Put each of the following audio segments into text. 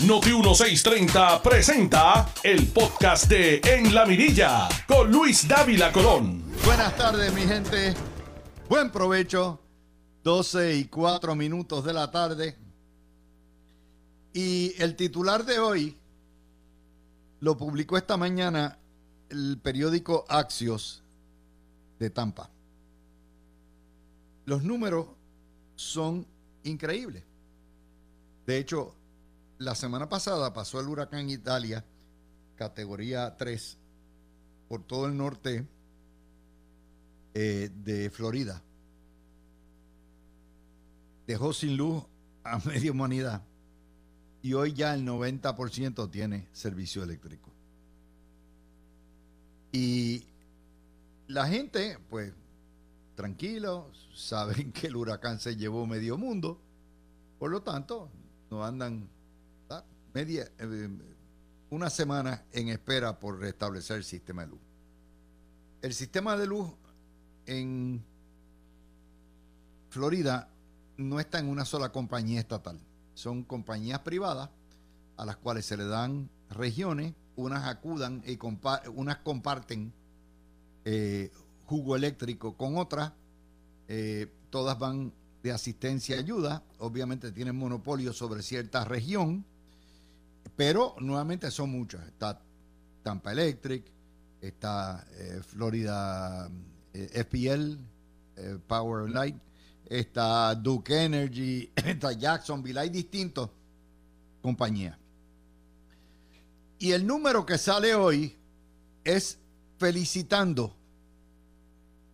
Noti 1630 presenta el podcast de En la Mirilla con Luis Dávila Colón. Buenas tardes, mi gente. Buen provecho. 12 y 4 minutos de la tarde. Y el titular de hoy lo publicó esta mañana el periódico Axios de Tampa. Los números son increíbles. De hecho, la semana pasada pasó el huracán Italia, categoría 3, por todo el norte eh, de Florida. Dejó sin luz a media humanidad y hoy ya el 90% tiene servicio eléctrico. Y la gente, pues, tranquilo, saben que el huracán se llevó medio mundo, por lo tanto, no andan media, eh, una semana en espera por restablecer el sistema de luz. El sistema de luz en Florida no está en una sola compañía estatal. Son compañías privadas a las cuales se le dan regiones, unas acudan y unas comparten eh, jugo eléctrico con otras, eh, todas van de asistencia y ayuda, obviamente tienen monopolio sobre cierta región, pero nuevamente son muchas. Está Tampa Electric, está eh, Florida eh, FPL, eh, Power Light, está Duke Energy, está Jacksonville, hay distintos compañías. Y el número que sale hoy es felicitando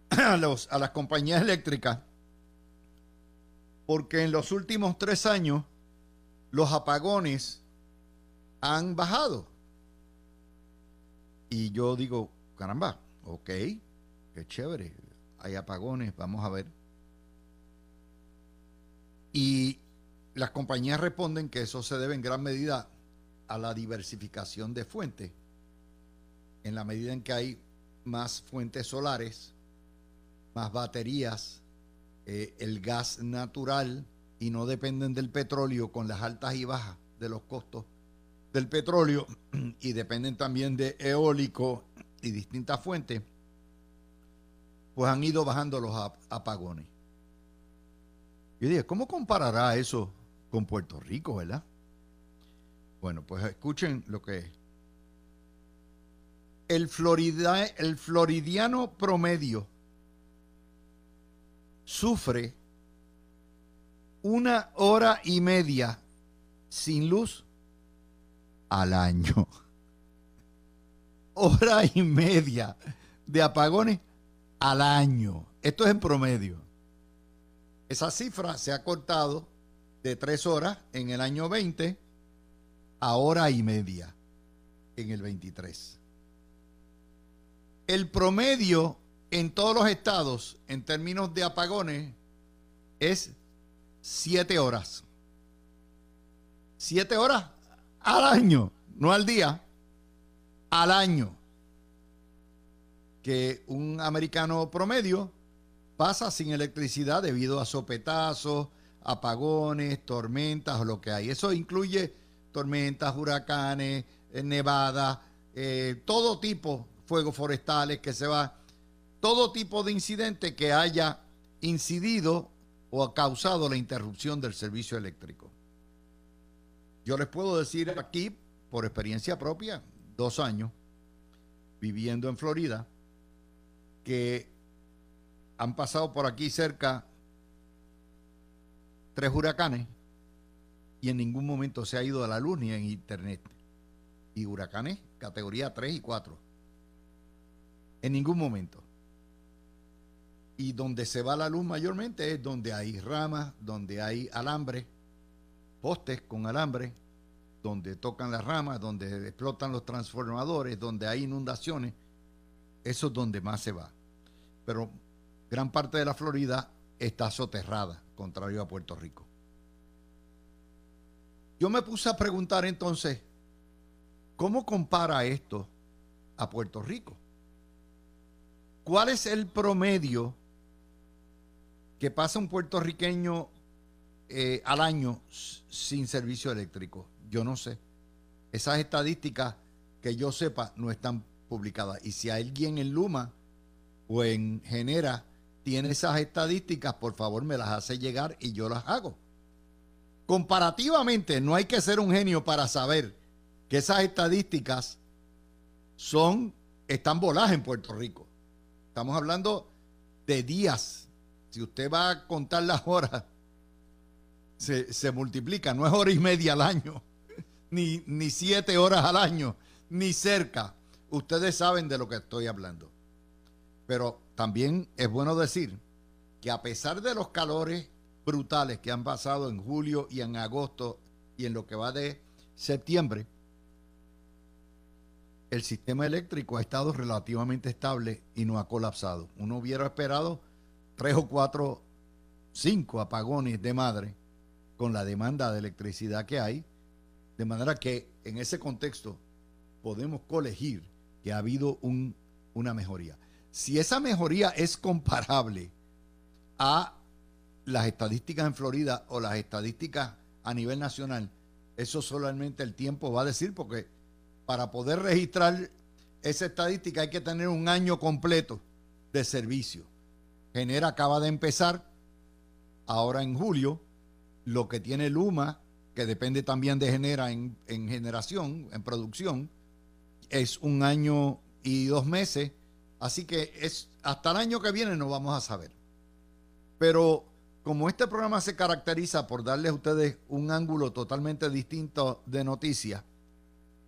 a, los, a las compañías eléctricas porque en los últimos tres años los apagones han bajado. Y yo digo, caramba, ok, qué chévere, hay apagones, vamos a ver. Y las compañías responden que eso se debe en gran medida a la diversificación de fuentes. En la medida en que hay más fuentes solares, más baterías, eh, el gas natural y no dependen del petróleo con las altas y bajas de los costos del petróleo y dependen también de eólico y distintas fuentes, pues han ido bajando los apagones. Yo dije, ¿cómo comparará eso con Puerto Rico, verdad? Bueno, pues escuchen lo que es. El, el floridiano promedio sufre una hora y media sin luz al año. Hora y media de apagones al año. Esto es en promedio. Esa cifra se ha cortado de tres horas en el año 20 a hora y media en el 23. El promedio en todos los estados en términos de apagones es siete horas. Siete horas al año, no al día, al año. Que un americano promedio pasa sin electricidad debido a sopetazos, apagones, tormentas o lo que hay. Eso incluye tormentas, huracanes, eh, nevadas, eh, todo tipo, fuegos forestales que se va, todo tipo de incidente que haya incidido o ha causado la interrupción del servicio eléctrico. Yo les puedo decir aquí, por experiencia propia, dos años viviendo en Florida, que han pasado por aquí cerca tres huracanes y en ningún momento se ha ido a la luz ni en internet. Y huracanes categoría 3 y 4. En ningún momento. Y donde se va la luz mayormente es donde hay ramas, donde hay alambre postes con alambre, donde tocan las ramas, donde explotan los transformadores, donde hay inundaciones, eso es donde más se va. Pero gran parte de la Florida está soterrada, contrario a Puerto Rico. Yo me puse a preguntar entonces, ¿cómo compara esto a Puerto Rico? ¿Cuál es el promedio que pasa un puertorriqueño eh, al año sin servicio eléctrico. Yo no sé. Esas estadísticas que yo sepa no están publicadas. Y si alguien en Luma o en Genera tiene esas estadísticas, por favor me las hace llegar y yo las hago. Comparativamente, no hay que ser un genio para saber que esas estadísticas son, están voladas en Puerto Rico. Estamos hablando de días. Si usted va a contar las horas, se, se multiplica, no es hora y media al año, ni, ni siete horas al año, ni cerca. Ustedes saben de lo que estoy hablando. Pero también es bueno decir que a pesar de los calores brutales que han pasado en julio y en agosto y en lo que va de septiembre, el sistema eléctrico ha estado relativamente estable y no ha colapsado. Uno hubiera esperado tres o cuatro, cinco apagones de madre con la demanda de electricidad que hay, de manera que en ese contexto podemos colegir que ha habido un, una mejoría. Si esa mejoría es comparable a las estadísticas en Florida o las estadísticas a nivel nacional, eso solamente el tiempo va a decir, porque para poder registrar esa estadística hay que tener un año completo de servicio. Genera acaba de empezar ahora en julio, lo que tiene Luma, que depende también de Genera en, en generación, en producción, es un año y dos meses, así que es hasta el año que viene no vamos a saber. Pero como este programa se caracteriza por darles a ustedes un ángulo totalmente distinto de noticias,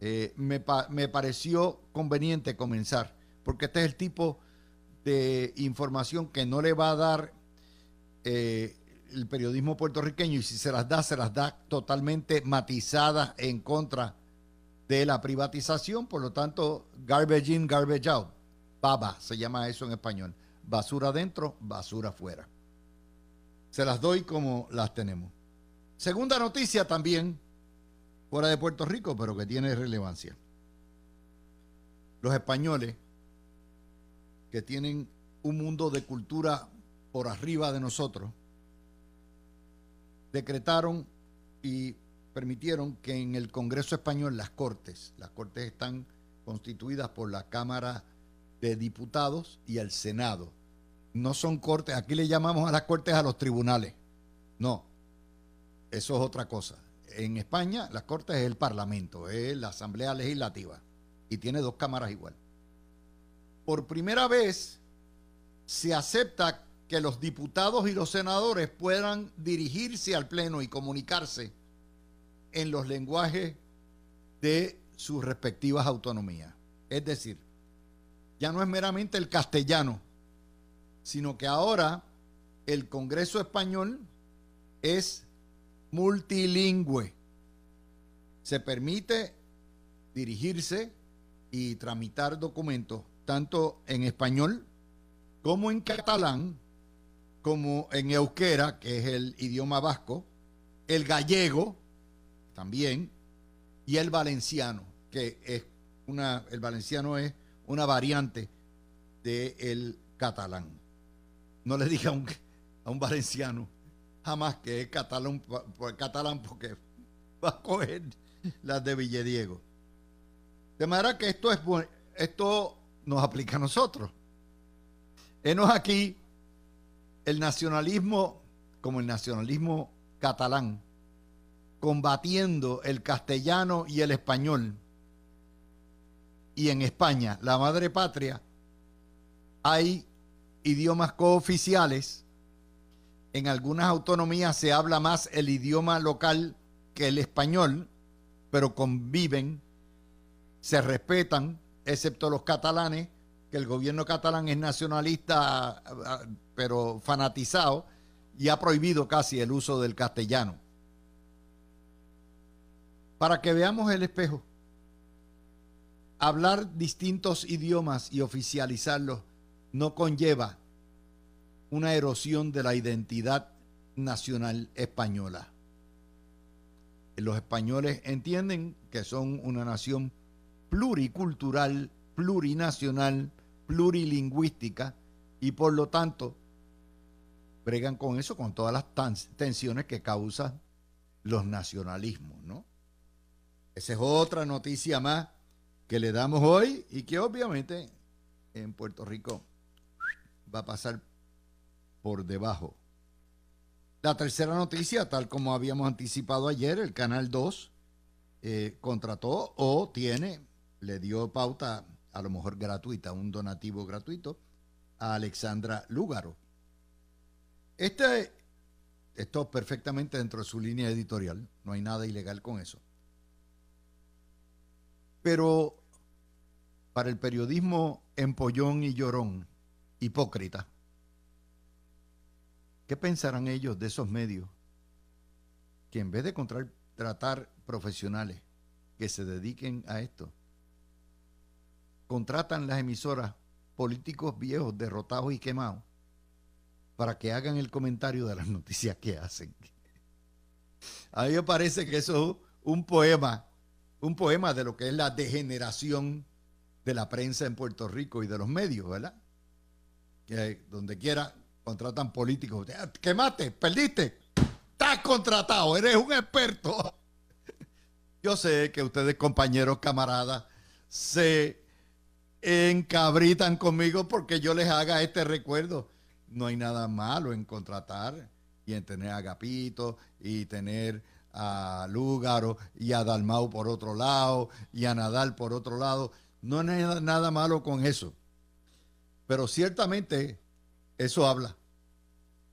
eh, me, pareció conveniente comenzar, porque este es el tipo de información que no le va a dar eh, el periodismo puertorriqueño y si se las da, se las da totalmente matizadas en contra de la privatización, por lo tanto, garbage in, garbage out. Baba se llama eso en español. Basura adentro, basura afuera. Se las doy como las tenemos. Segunda noticia también, fuera de Puerto Rico, pero que tiene relevancia. Los españoles, que tienen un mundo de cultura por arriba de nosotros, decretaron y permitieron que en el Congreso español las Cortes, las Cortes están constituidas por la Cámara de Diputados y el Senado. No son cortes, aquí le llamamos a las cortes a los tribunales. No, eso es otra cosa. En España las cortes es el Parlamento, es la Asamblea Legislativa y tiene dos cámaras igual. Por primera vez se acepta que los diputados y los senadores puedan dirigirse al Pleno y comunicarse en los lenguajes de sus respectivas autonomías. Es decir, ya no es meramente el castellano, sino que ahora el Congreso español es multilingüe. Se permite dirigirse y tramitar documentos tanto en español como en catalán, como en euskera, que es el idioma vasco, el gallego, también, y el valenciano, que es una, el valenciano es una variante del catalán. No le diga a un, a un valenciano jamás que es catalán, catalán porque va a coger las de Villediego. De manera que esto es esto nos aplica a nosotros. Enos aquí el nacionalismo como el nacionalismo catalán combatiendo el castellano y el español. Y en España, la madre patria, hay idiomas cooficiales. En algunas autonomías se habla más el idioma local que el español, pero conviven, se respetan, excepto los catalanes, que el gobierno catalán es nacionalista, pero fanatizado, y ha prohibido casi el uso del castellano para que veamos el espejo. Hablar distintos idiomas y oficializarlos no conlleva una erosión de la identidad nacional española. Los españoles entienden que son una nación pluricultural, plurinacional, plurilingüística y por lo tanto bregan con eso, con todas las tensiones que causan los nacionalismos, ¿no? Esa es otra noticia más que le damos hoy y que obviamente en Puerto Rico va a pasar por debajo. La tercera noticia, tal como habíamos anticipado ayer, el Canal 2 eh, contrató o tiene, le dio pauta, a lo mejor gratuita, un donativo gratuito, a Alexandra Lúgaro. Este, esto perfectamente dentro de su línea editorial, no hay nada ilegal con eso. Pero para el periodismo empollón y llorón, hipócrita, ¿qué pensarán ellos de esos medios que en vez de contratar profesionales que se dediquen a esto, contratan las emisoras políticos viejos, derrotados y quemados, para que hagan el comentario de las noticias que hacen? A mí me parece que eso es un poema, un poema de lo que es la degeneración de la prensa en Puerto Rico y de los medios, ¿verdad? Que donde quiera contratan políticos. Quemaste, perdiste, estás contratado, eres un experto. Yo sé que ustedes, compañeros, camaradas, se encabritan conmigo porque yo les haga este recuerdo. No hay nada malo en contratar y en tener a Agapito y tener a Lúgaro y a Dalmau por otro lado y a Nadal por otro lado. No hay nada malo con eso. Pero ciertamente eso habla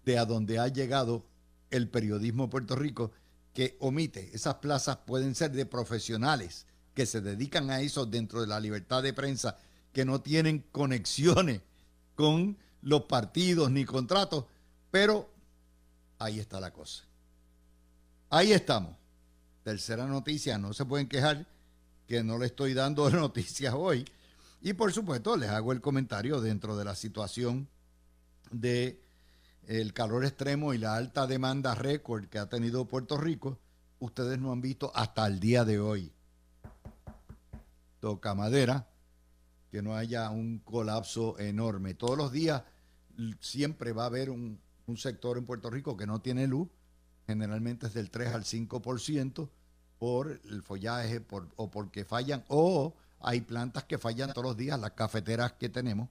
de a dónde ha llegado el periodismo en Puerto Rico, que omite, esas plazas pueden ser de profesionales que se dedican a eso dentro de la libertad de prensa, que no tienen conexiones con los partidos ni contratos, pero ahí está la cosa. Ahí estamos. Tercera noticia, no se pueden quejar que no le estoy dando noticias hoy. Y por supuesto, les hago el comentario dentro de la situación de el calor extremo y la alta demanda récord que ha tenido Puerto Rico, ustedes no han visto hasta el día de hoy. Toca madera, que no haya un colapso enorme. Todos los días siempre va a haber un, un sector en Puerto Rico que no tiene luz, generalmente es del 3 al 5%, por el follaje por, o porque fallan, o hay plantas que fallan todos los días, las cafeteras que tenemos.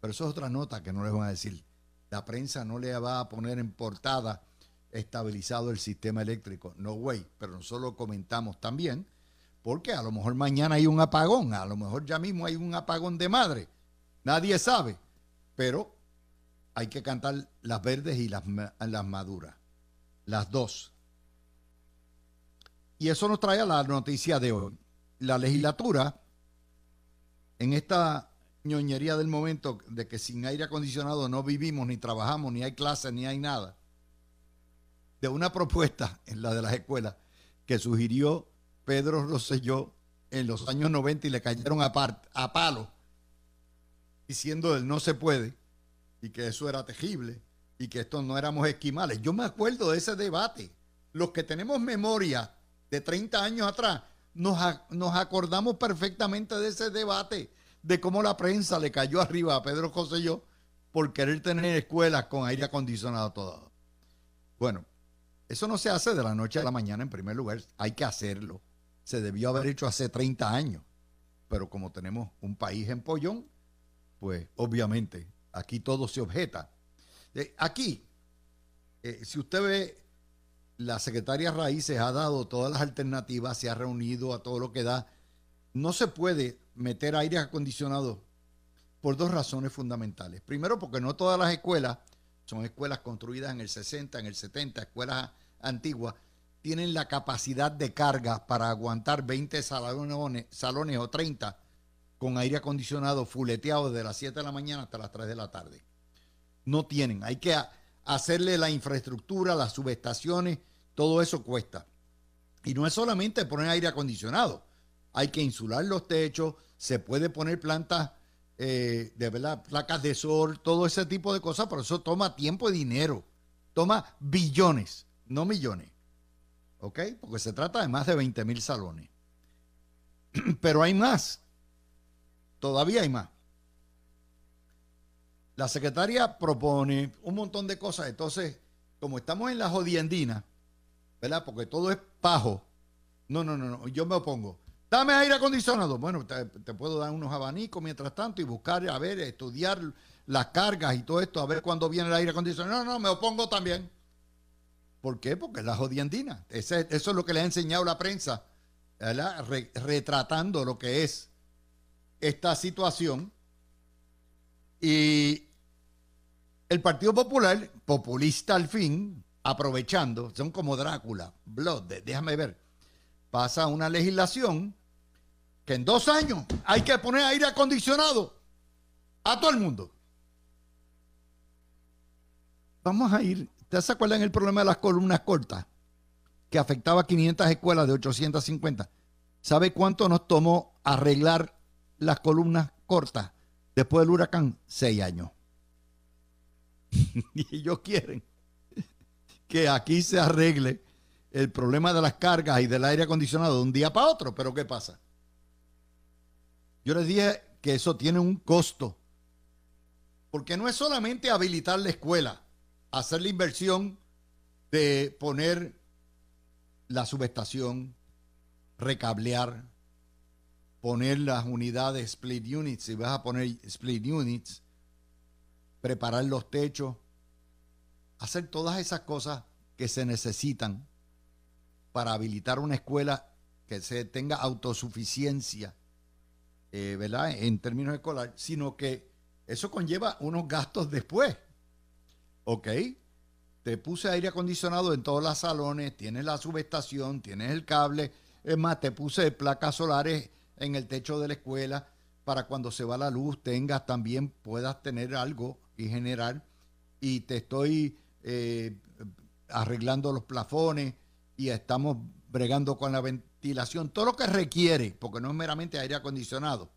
Pero eso es otra nota que no les voy a decir. La prensa no le va a poner en portada estabilizado el sistema eléctrico. No way, pero nosotros lo comentamos también, porque a lo mejor mañana hay un apagón, a lo mejor ya mismo hay un apagón de madre. Nadie sabe, pero hay que cantar las verdes y las, las maduras, las dos. Y eso nos trae a la noticia de hoy. La legislatura, en esta ñoñería del momento de que sin aire acondicionado no vivimos, ni trabajamos, ni hay clases, ni hay nada, de una propuesta en la de las escuelas que sugirió Pedro Rosselló en los años 90 y le cayeron a, a palo, diciendo él no se puede y que eso era tejible y que estos no éramos esquimales. Yo me acuerdo de ese debate. Los que tenemos memoria de 30 años atrás, nos, nos acordamos perfectamente de ese debate, de cómo la prensa le cayó arriba a Pedro José por querer tener escuelas con aire acondicionado todo. Bueno, eso no se hace de la noche a la mañana en primer lugar, hay que hacerlo. Se debió haber hecho hace 30 años, pero como tenemos un país en pollón, pues obviamente aquí todo se objeta. Eh, aquí, eh, si usted ve la secretaria Raíces ha dado todas las alternativas, se ha reunido a todo lo que da. No se puede meter aire acondicionado por dos razones fundamentales. Primero, porque no todas las escuelas, son escuelas construidas en el 60, en el 70, escuelas antiguas, tienen la capacidad de carga para aguantar 20 salones, o 30 con aire acondicionado fuleteado desde las 7 de la mañana hasta las 3 de la tarde. No tienen. Hay que hacerle la infraestructura, las subestaciones, todo eso cuesta. Y no es solamente poner aire acondicionado, hay que insular los techos, se puede poner plantas eh, de verdad, placas de sol, todo ese tipo de cosas, pero eso toma tiempo y dinero, toma billones, no millones. ¿Ok? Porque se trata de más de 20 mil salones. Pero hay más, todavía hay más. La secretaria propone un montón de cosas, entonces, como estamos en la jodiendina, ¿verdad? Porque todo es pajo. No, no, no, no, yo me opongo. Dame aire acondicionado. Bueno, te, te puedo dar unos abanicos mientras tanto y buscar, a ver, estudiar las cargas y todo esto, a ver cuándo viene el aire acondicionado. No, no, me opongo también. ¿Por qué? Porque es la jodiendina. Ese- eso es lo que le ha enseñado la prensa, retratando lo que es esta situación. Y el Partido Popular, populista al fin, aprovechando, son como Drácula, Blood, déjame ver, pasa una legislación que en dos años hay que poner aire acondicionado a todo el mundo. Vamos a ir, ¿ustedes se acuerdan el problema de las columnas cortas? Que afectaba a 500 escuelas de 850. ¿Sabe cuánto nos tomó arreglar las columnas cortas después del huracán? Seis años. y ellos quieren que aquí se arregle el problema de las cargas y del aire acondicionado de un día para otro. Pero ¿qué pasa? Yo les dije que eso tiene un costo. Porque no es solamente habilitar la escuela, hacer la inversión de poner la subestación, recablear, poner las unidades split units, si vas a poner split units, preparar los techos, hacer todas esas cosas que se necesitan para habilitar una escuela que se tenga autosuficiencia, eh, ¿verdad? En términos escolares, sino que eso conlleva unos gastos después. ¿Ok? Te puse aire acondicionado en todos los salones, tienes la subestación, tienes el cable, es más, te puse placas solares en el techo de la escuela para cuando se va la luz tengas también, puedas tener algo y generar. Y te estoy eh, arreglando los plafones y estamos bregando con la ventilación. Todo lo que requiere, porque no es meramente aire acondicionado,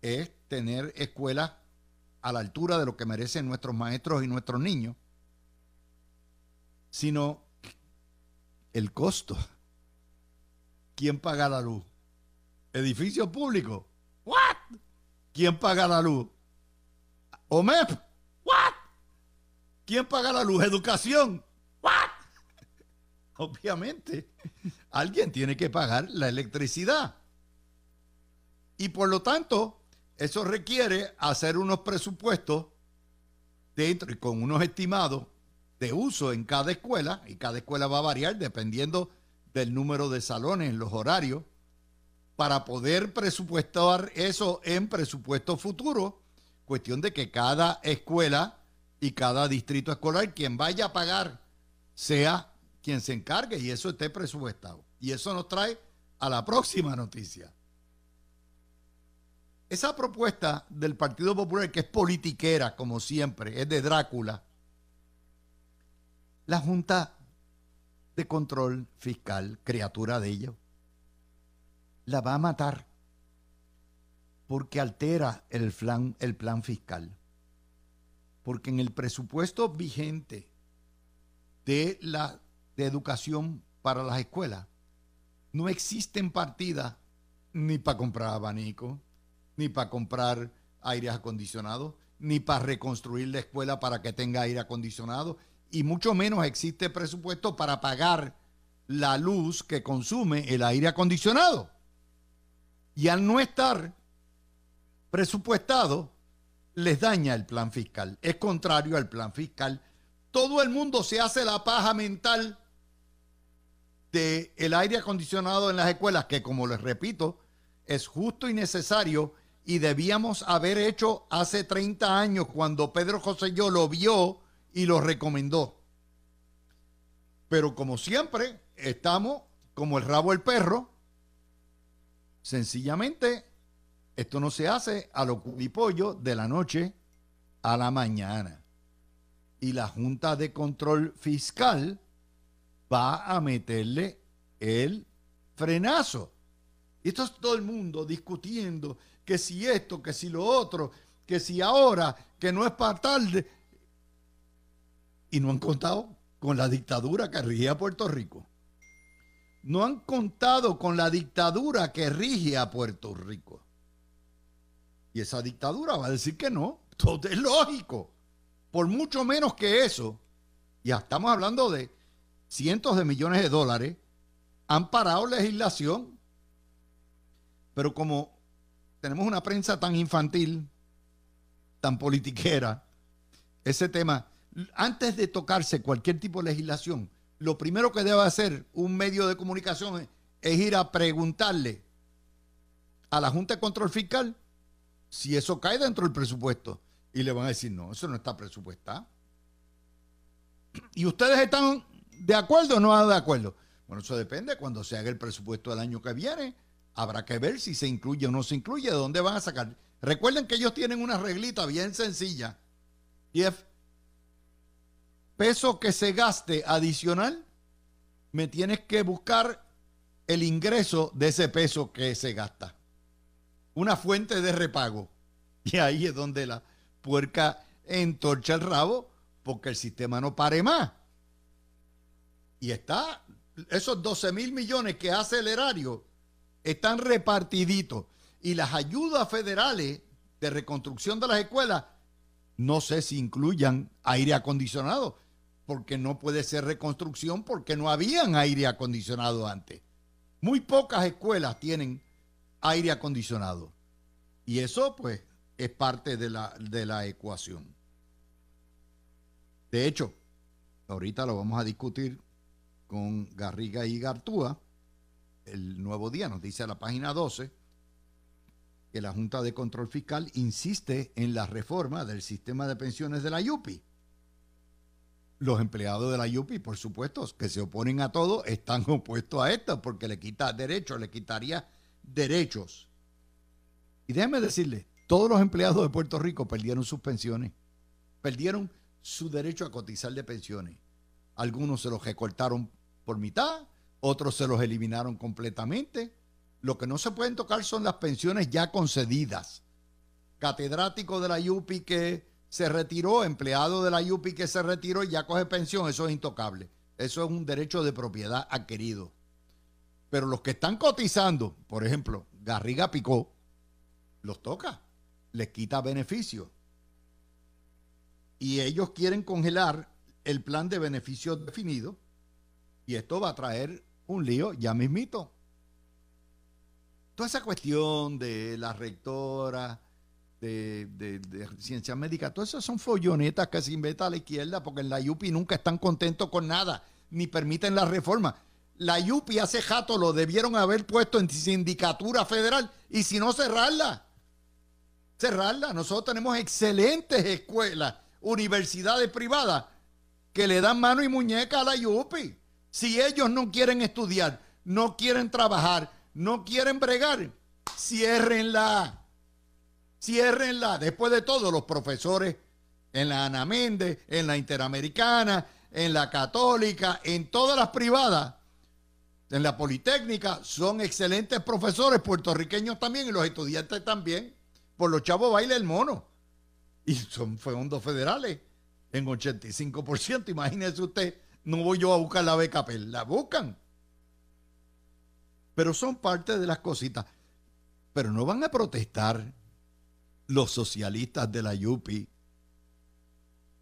es tener escuelas a la altura de lo que merecen nuestros maestros y nuestros niños, sino el costo. ¿Quién paga la luz? ¿Edificio público? ¿What? ¿Quién paga la luz? ¿OMEP? ¿What? ¿Quién paga la luz? ¿Educación? ¿What? Obviamente, alguien tiene que pagar la electricidad. Y por lo tanto, eso requiere hacer unos presupuestos dentro y con unos estimados de uso en cada escuela, y cada escuela va a variar dependiendo del número de salones, los horarios, para poder presupuestar eso en presupuesto futuro. Cuestión de que cada escuela y cada distrito escolar, quien vaya a pagar, sea quien se encargue y eso esté presupuestado. Y eso nos trae a la próxima noticia. Esa propuesta del Partido Popular, que es politiquera, como siempre, es de Drácula, la Junta de Control Fiscal, criatura de ellos, la va a matar porque altera el plan, el plan fiscal. Porque en el presupuesto vigente de la de educación para las escuelas no existen partidas ni para comprar abanico, ni para comprar aires acondicionados, ni para reconstruir la escuela para que tenga aire acondicionado, y mucho menos existe presupuesto para pagar la luz que consume el aire acondicionado. Y al no estar presupuestado, les daña el plan fiscal. Es contrario al plan fiscal. Todo el mundo se hace la paja mental de el aire acondicionado en las escuelas, que como les repito, es justo y necesario y debíamos haber hecho hace 30 años cuando Pedro José yo lo vio y lo recomendó. Pero como siempre, estamos como el rabo del perro. Sencillamente, esto no se hace a lo pollo de la noche a la mañana. Y la Junta de Control Fiscal va a meterle el frenazo. Y esto es todo el mundo discutiendo que si esto, que si lo otro, que si ahora, que no es para tarde. Y no han contado con la dictadura que rige a Puerto Rico. No han contado con la dictadura que rige a Puerto Rico. Y esa dictadura va a decir que no. Todo es lógico. Por mucho menos que eso. Ya estamos hablando de cientos de millones de dólares han parado legislación. Pero como tenemos una prensa tan infantil, tan politiquera, ese tema, antes de tocarse cualquier tipo de legislación, lo primero que debe hacer un medio de comunicación es, ir a preguntarle a la Junta de Control Fiscal si eso cae dentro del presupuesto. Y le van a decir, no, eso no está presupuestado. ¿Y ustedes están de acuerdo o no de acuerdo? Bueno, eso depende. Cuando se haga el presupuesto del año que viene, habrá que ver si se incluye o no se incluye, de dónde van a sacar. Recuerden que ellos tienen una reglita bien sencilla. Es peso que se gaste adicional, me tienes que buscar el ingreso de ese peso que se gasta. Una fuente de repago. Y ahí es donde la puerca entorcha el rabo porque el sistema no pare más. Y está, esos 12 mil millones que hace el erario están repartiditos. Y las ayudas federales de reconstrucción de las escuelas, no sé si incluyan aire acondicionado, porque no puede ser reconstrucción porque no habían aire acondicionado antes. Muy pocas escuelas tienen aire acondicionado. Y eso, pues, es parte de la, de la ecuación. De hecho, ahorita lo vamos a discutir con Garriga y Gartúa. El nuevo día nos dice a la página 12 que la Junta de Control Fiscal insiste en la reforma del sistema de pensiones de la YUPI. Los empleados de la YUPI, por supuesto, que se oponen a todo, están opuestos a esto porque le quita derechos, le quitaría derechos. Y déjeme decirle, todos los empleados de Puerto Rico perdieron sus pensiones, perdieron su derecho a cotizar de pensiones. Algunos se los recortaron por mitad, otros se los eliminaron completamente. Lo que no se pueden tocar son las pensiones ya concedidas. Catedrático de la UPI que se retiró, empleado de la UPI que se retiró y ya coge pensión, eso es intocable. Eso es un derecho de propiedad adquirido. Pero los que están cotizando, por ejemplo, Garriga Picó, los toca, les quita beneficios y ellos quieren congelar el plan de beneficios definido y esto va a traer un lío ya mismito. Toda esa cuestión de la rectora de, de, ciencias médicas, todas esas son follonetas que se inventa a la izquierda porque en la UPI nunca están contentos con nada, ni permiten la reforma. La UPI hace jato lo debieron haber puesto en sindicatura federal y si no cerrarla. Cerrarla. Nosotros tenemos excelentes escuelas universidades privadas que le dan mano y muñeca a la IUPI. Si ellos no quieren estudiar, no quieren trabajar, no quieren bregar, ciérrenla. Ciérrenla. Después de todo, los profesores en la Ana Méndez, en la Interamericana, en la Católica, en todas las privadas, en la Politécnica, son excelentes profesores puertorriqueños también y los estudiantes también. Por los chavos baila el mono y son fondos federales en 85%. Imagínese usted, no voy yo a buscar la beca, la buscan. Pero son parte de las cositas. Pero no van a protestar los socialistas de la YUPI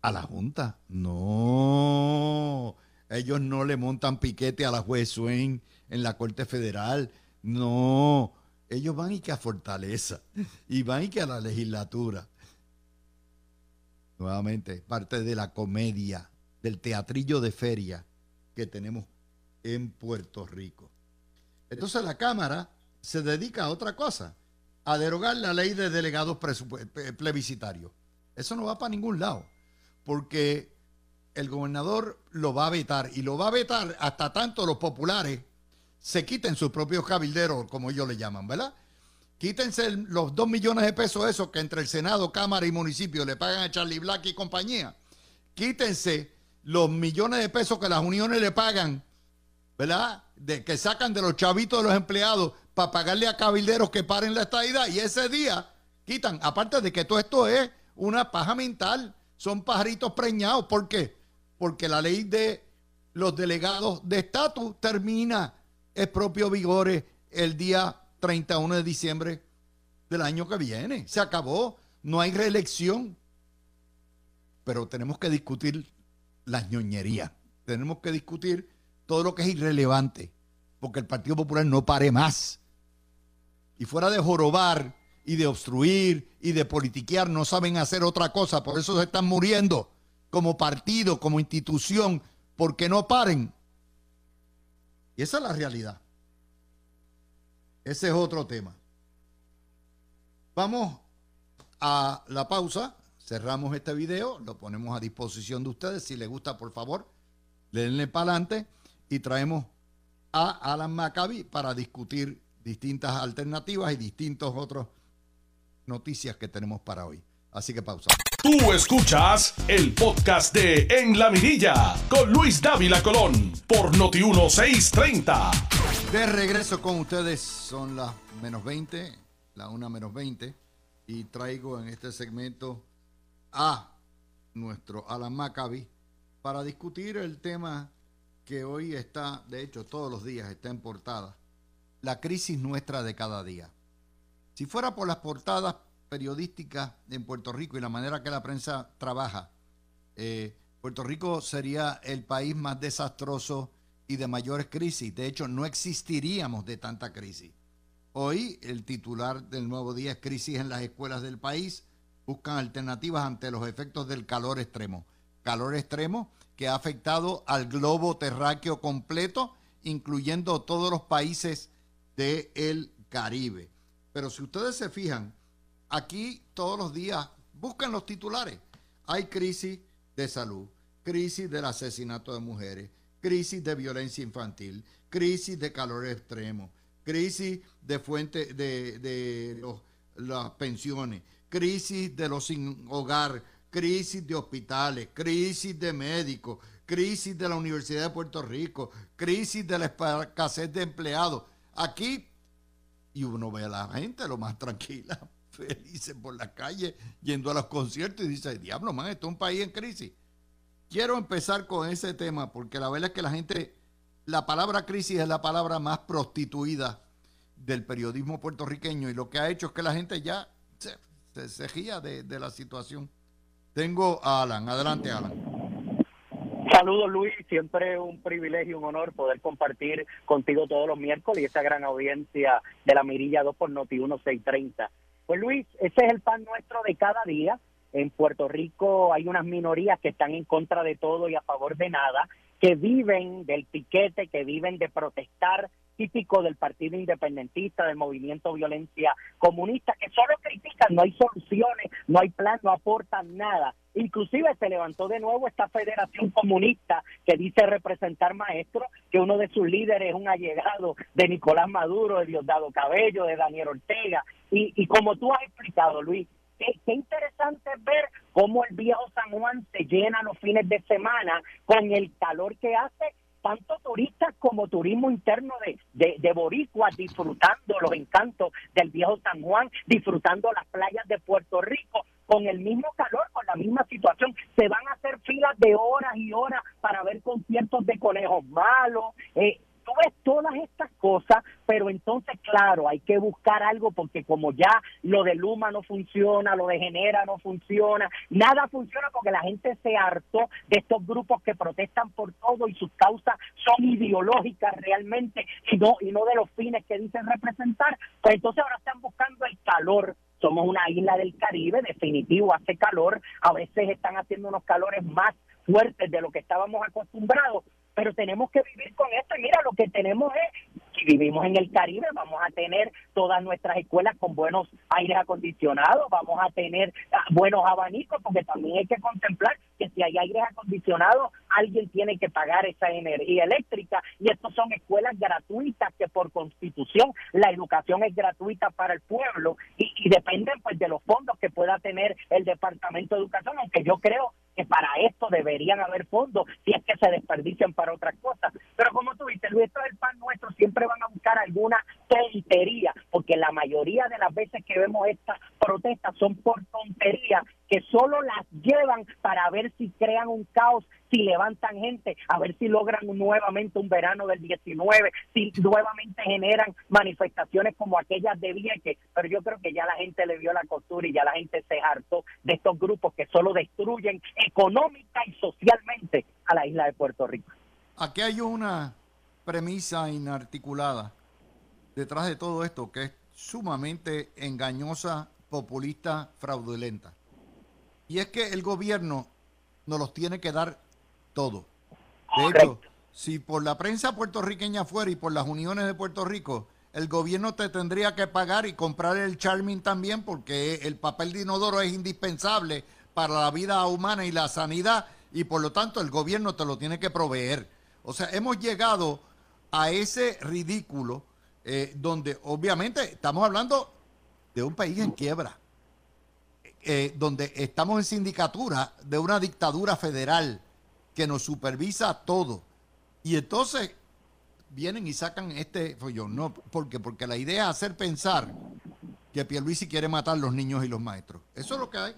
a la Junta. No. Ellos no le montan piquete a la juez Swain en la Corte Federal. No. Ellos van y que a Fortaleza. Y van y que a la legislatura nuevamente, parte de la comedia, del teatrillo de feria que tenemos en Puerto Rico. Entonces la Cámara se dedica a otra cosa, a derogar la ley de delegados plebiscitarios. Eso no va para ningún lado, porque el gobernador lo va a vetar y lo va a vetar hasta tanto los populares se quiten sus propios cabilderos, como ellos le llaman, ¿verdad? Quítense los dos millones de pesos esos que entre el Senado, Cámara y municipio le pagan a Charlie Black y compañía. Quítense los millones de pesos que las uniones le pagan, ¿verdad? De, que sacan de los chavitos de los empleados para pagarle a cabilderos que paren la estadidad. Y ese día quitan, aparte de que todo esto es una paja mental, son pajaritos preñados. ¿Por qué? Porque la ley de los delegados de estatus termina el propio vigor el día 31 de diciembre del año que viene. Se acabó, no hay reelección. Pero tenemos que discutir las ñoñerías. Tenemos que discutir todo lo que es irrelevante. porque el Partido Popular no pare más. Y fuera de jorobar y de obstruir y de politiquear, no saben hacer otra cosa. Por eso se están muriendo como partido, como institución, porque no paren. Y esa es la realidad. Ese es otro tema. Vamos a la pausa. Cerramos este video, lo ponemos a disposición de ustedes. Si les gusta, por favor, denle para adelante y traemos a Alan Maccabi para discutir distintas alternativas y distintos otros noticias que tenemos para hoy. Así que pausa. Tú escuchas el podcast de En la Mirilla con Luis Dávila Colón por Noti 1630. De regreso con ustedes, son las menos 20, la una menos 20, y traigo en este segmento a nuestro Alan Maccabi para discutir el tema que hoy está, de hecho todos los días está en portada, la crisis nuestra de cada día. Si fuera por las portadas periodísticas en Puerto Rico y la manera que la prensa trabaja, eh, Puerto Rico sería el país más desastroso y de mayores crisis. De hecho, no existiríamos de tanta crisis. Hoy el titular del nuevo día es crisis en las escuelas del país. Buscan alternativas ante los efectos del calor extremo. Calor extremo que ha afectado al globo terráqueo completo, incluyendo todos los países del Caribe. Pero si ustedes se fijan, aquí todos los días buscan los titulares. Hay crisis de salud, crisis del asesinato de mujeres, crisis de violencia infantil, crisis de calor extremo, crisis de fuente de, las pensiones, crisis de los sin hogar, crisis de hospitales, crisis de médicos, crisis de la Universidad de Puerto Rico, crisis de la escasez de empleados. Aquí, y uno ve a la gente lo más tranquila, felices por la calle, yendo a los conciertos y dice, diablo, man, esto es un país en crisis. Quiero empezar con ese tema porque la verdad es que la gente, la palabra crisis es la palabra más prostituida del periodismo puertorriqueño y lo que ha hecho es que la gente ya se, de, de la situación. Tengo a Alan. Adelante, Alan. Saludos Luis, siempre un privilegio, un honor poder compartir contigo todos los miércoles y esta gran audiencia de la Mirilla 2 por Noti 1630. Pues Luis, ese es el pan nuestro de cada día. En Puerto Rico hay unas minorías que están en contra de todo y a favor de nada, que viven del piquete, que viven de protestar típico del Partido Independentista, del movimiento violencia comunista, que solo critican, no hay soluciones, no hay plan, no aportan nada. Inclusive se levantó de nuevo esta federación comunista que dice representar maestros, que uno de sus líderes es un allegado de Nicolás Maduro, de Diosdado Cabello, de Daniel Ortega. Y, y como tú has explicado, Luis, qué, qué interesante ver cómo el viejo San Juan se llena los fines de semana con el calor que hace tanto turistas como turismo interno de, de, de, boricuas disfrutando los encantos del viejo San Juan, disfrutando las playas de Puerto Rico con el mismo calor, con la misma situación. Se van a hacer filas de horas y horas para ver conciertos de conejos malos. Eh, tú ves todas estas cosas, pero entonces, claro, hay que buscar algo porque como ya lo de Luma no funciona, lo de Genera no funciona, nada funciona porque la gente se hartó de estos grupos que protestan por todo y sus causas son ideológicas realmente y no, y no de los fines que dicen representar, pues entonces ahora están buscando el calor. Somos una isla del Caribe, definitivo, hace calor, a veces están haciendo unos calores más fuertes de lo que estábamos acostumbrados, pero tenemos que vivir con esto. Y mira, lo que tenemos es, si vivimos en el Caribe, vamos a tener todas nuestras escuelas con buenos aires acondicionados, vamos a tener ah, buenos abanicos, porque también hay que contemplar que si hay aires acondicionados, alguien tiene que pagar esa energía eléctrica. Y estas son escuelas gratuitas que por constitución la educación es gratuita para el pueblo y, y dependen pues de los fondos que pueda tener el Departamento de Educación, aunque yo creo para esto deberían haber fondos si es que se desperdician para otras cosas. Pero como tú dices, Luis, esto es el pan nuestro, siempre van a buscar alguna tontería, porque la mayoría de las veces que vemos estas protestas son por tontería que solo las llevan para ver si crean un caos, si levantan gente, a ver si logran nuevamente un verano del 19, si nuevamente generan manifestaciones como aquellas de Vieques, pero yo creo que ya la gente le vio la costura y ya la gente se hartó de estos grupos que solo destruyen económica y socialmente a la isla de Puerto Rico. Aquí hay una premisa inarticulada detrás de todo esto que es sumamente engañosa, populista, fraudulenta. Y es que el gobierno nos los tiene que dar todo. De hecho, si por la prensa puertorriqueña fuera y por las uniones de Puerto Rico, el gobierno te tendría que pagar y comprar el Charming también porque el papel de inodoro es indispensable para la vida humana y la sanidad y por lo tanto el gobierno te lo tiene que proveer. O sea, hemos llegado a ese ridículo eh, donde obviamente estamos hablando de un país en quiebra, eh, donde estamos en sindicatura de una dictadura federal que nos supervisa todo. Y entonces vienen y sacan este follón. No, ¿por Porque la idea es hacer pensar que Pierluisi quiere matar a los niños y los maestros. Eso es lo que hay.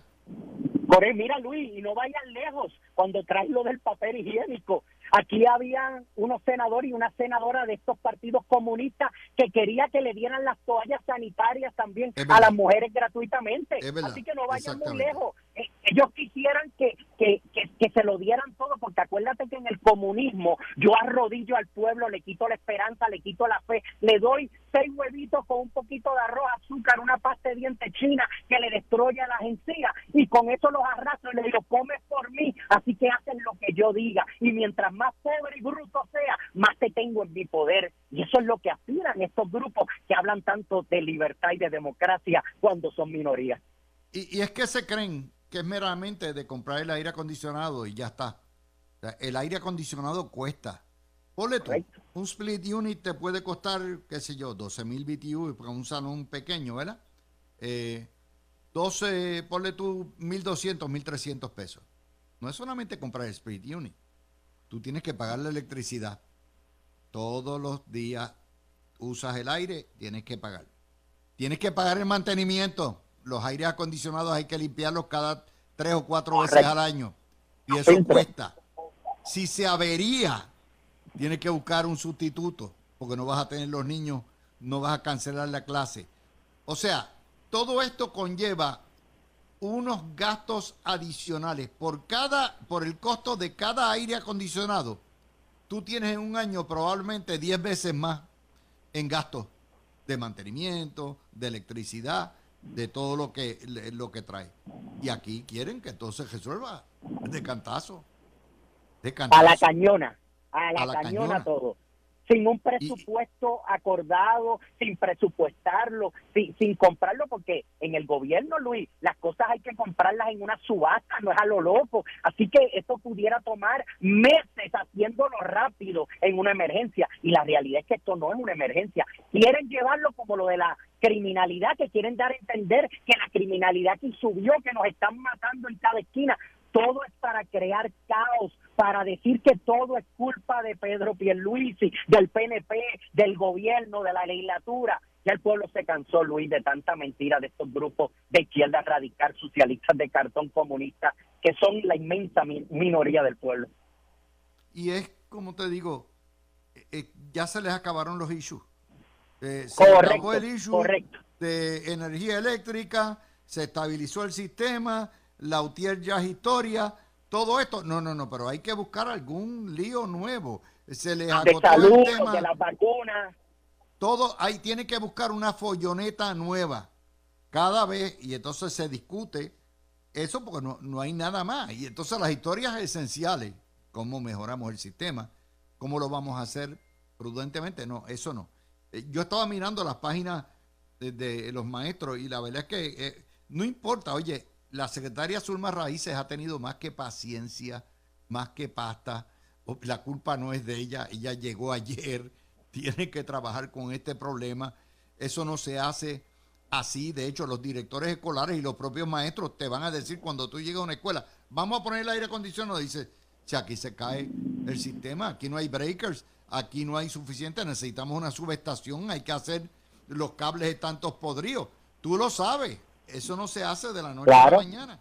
Corre, mira Luis, y no vayan lejos cuando traes lo del papel higiénico. Aquí había unos senadores y una senadora de estos partidos comunistas que quería que le dieran las toallas sanitarias también a las mujeres gratuitamente. Así que no vayan muy lejos. Ellos quisieran que, que, que, se lo dieran todo, porque acuérdate que en el comunismo yo arrodillo al pueblo, le quito la esperanza, le quito la fe, le doy seis huevitos con un poquito de arroz, azúcar, una pasta de diente china que le destruye las encías y con eso los arrastro y le digo, comes por mí, así que hacen lo que yo diga. Y mientras más pobre y bruto sea, más te tengo en mi poder. Y eso es lo que aspiran estos grupos que hablan tanto de libertad y de democracia cuando son minorías. Y, es que se creen que es meramente de comprar el aire acondicionado y ya está. el aire acondicionado cuesta. Ponle tú, un split unit te puede costar, qué sé yo, 12 mil BTU para un salón pequeño, ¿verdad? Eh, 12, ponle tú 1.200, 1.300 pesos. No es solamente comprar el split unit. Tú tienes que pagar la electricidad. Todos los días usas el aire, tienes que pagar. Tienes que pagar el mantenimiento. Los aires acondicionados hay que limpiarlos cada tres o cuatro veces al año. Y eso cuesta. Si se avería, tienes que buscar un sustituto, porque no vas a tener los niños, no vas a cancelar la clase. O sea, todo esto conlleva unos gastos adicionales por cada por el costo de cada aire acondicionado. Tú tienes en un año probablemente 10 veces más en gastos de mantenimiento, de electricidad, de todo lo que lo que trae. Y aquí quieren que todo se resuelva de cantazo. De cantazo. A la cañona, a la, cañona todo sin un presupuesto acordado, sin presupuestarlo, sin, sin comprarlo, porque en el gobierno, Luis, las cosas hay que comprarlas en una subasta, no es a lo loco. Así que esto pudiera tomar meses haciéndolo rápido en una emergencia. Y la realidad es que esto no es una emergencia. Quieren llevarlo como lo de la criminalidad, que quieren dar a entender que la criminalidad que subió, que nos están matando en cada esquina todo es para crear caos, para decir que todo es culpa de Pedro Pierluisi, del PNP, del gobierno, de la legislatura. Ya el pueblo se cansó, Luis, de tanta mentira de estos grupos de izquierda radical, socialistas de cartón comunista, que son la inmensa minoría del pueblo. Y es, como te digo, eh, eh, ya se les acabaron los issues. Eh, se acabó el issue de energía eléctrica, se estabilizó el sistema, Lautier ya es historia, todo esto. No, no, no, pero hay que buscar algún lío nuevo. Se les agotó el tema. De las vacunas. Todo, ahí tiene que buscar una folloneta nueva cada vez y entonces se discute eso porque no, no hay nada más. Y entonces las historias esenciales, cómo mejoramos el sistema, cómo lo vamos a hacer prudentemente, no, eso no. Eh, yo estaba mirando las páginas de, los maestros y la verdad es que eh, no importa, oye, la secretaria Zulma Raíces ha tenido más que paciencia, más que pasta. La culpa no es de ella, ella llegó ayer, tiene que trabajar con este problema. Eso no se hace así. De hecho, los directores escolares y los propios maestros te van a decir cuando tú llegas a una escuela, vamos a poner el aire acondicionado, dice, si aquí se cae el sistema, aquí no hay breakers, aquí no hay suficiente, necesitamos una subestación, hay que hacer los cables de tantos podridos. Tú lo sabes, eso no se hace de la noche a la mañana.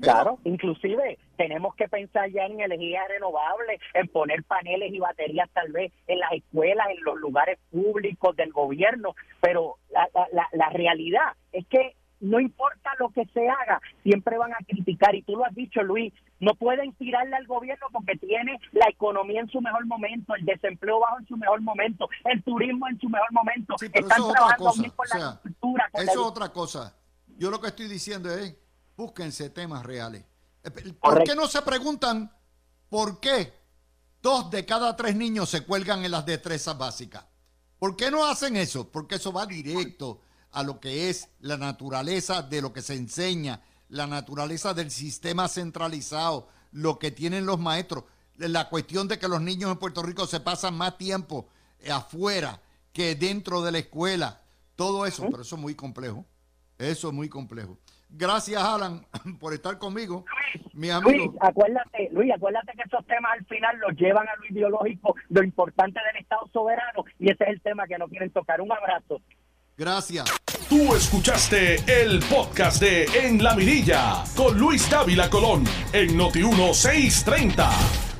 Claro, inclusive tenemos que pensar ya en energía renovable, en poner paneles y baterías tal vez en las escuelas, en los lugares públicos del gobierno, pero la, la, la realidad es que no importa lo que se haga, siempre van a criticar. Y tú lo has dicho, Luis, no pueden tirarle al gobierno porque tiene la economía en su mejor momento, el desempleo bajo en su mejor momento, el turismo en su mejor momento. Están trabajando bien con la cultura. Eso es otra cosa. Yo lo que estoy diciendo es, búsquense temas reales. Eh, ¿Por qué no se preguntan por qué dos de cada tres niños se cuelgan en las destrezas básicas? ¿Por qué no hacen eso? Porque eso va directo a lo que es la naturaleza de lo que se enseña, la naturaleza del sistema centralizado, lo que tienen los maestros, la cuestión de que los niños en Puerto Rico se pasan más tiempo afuera que dentro de la escuela, todo eso, pero eso es muy complejo, eso es muy complejo. Gracias, Alan, por estar conmigo. Mi amigo. Luis, acuérdate, Luis, acuérdate que esos temas al final los llevan a lo ideológico, lo importante del Estado soberano, y ese es el tema que no quieren tocar. Un abrazo. Gracias. Tú escuchaste el podcast de En la Mirilla con Luis Dávila Colón en Noti 1630.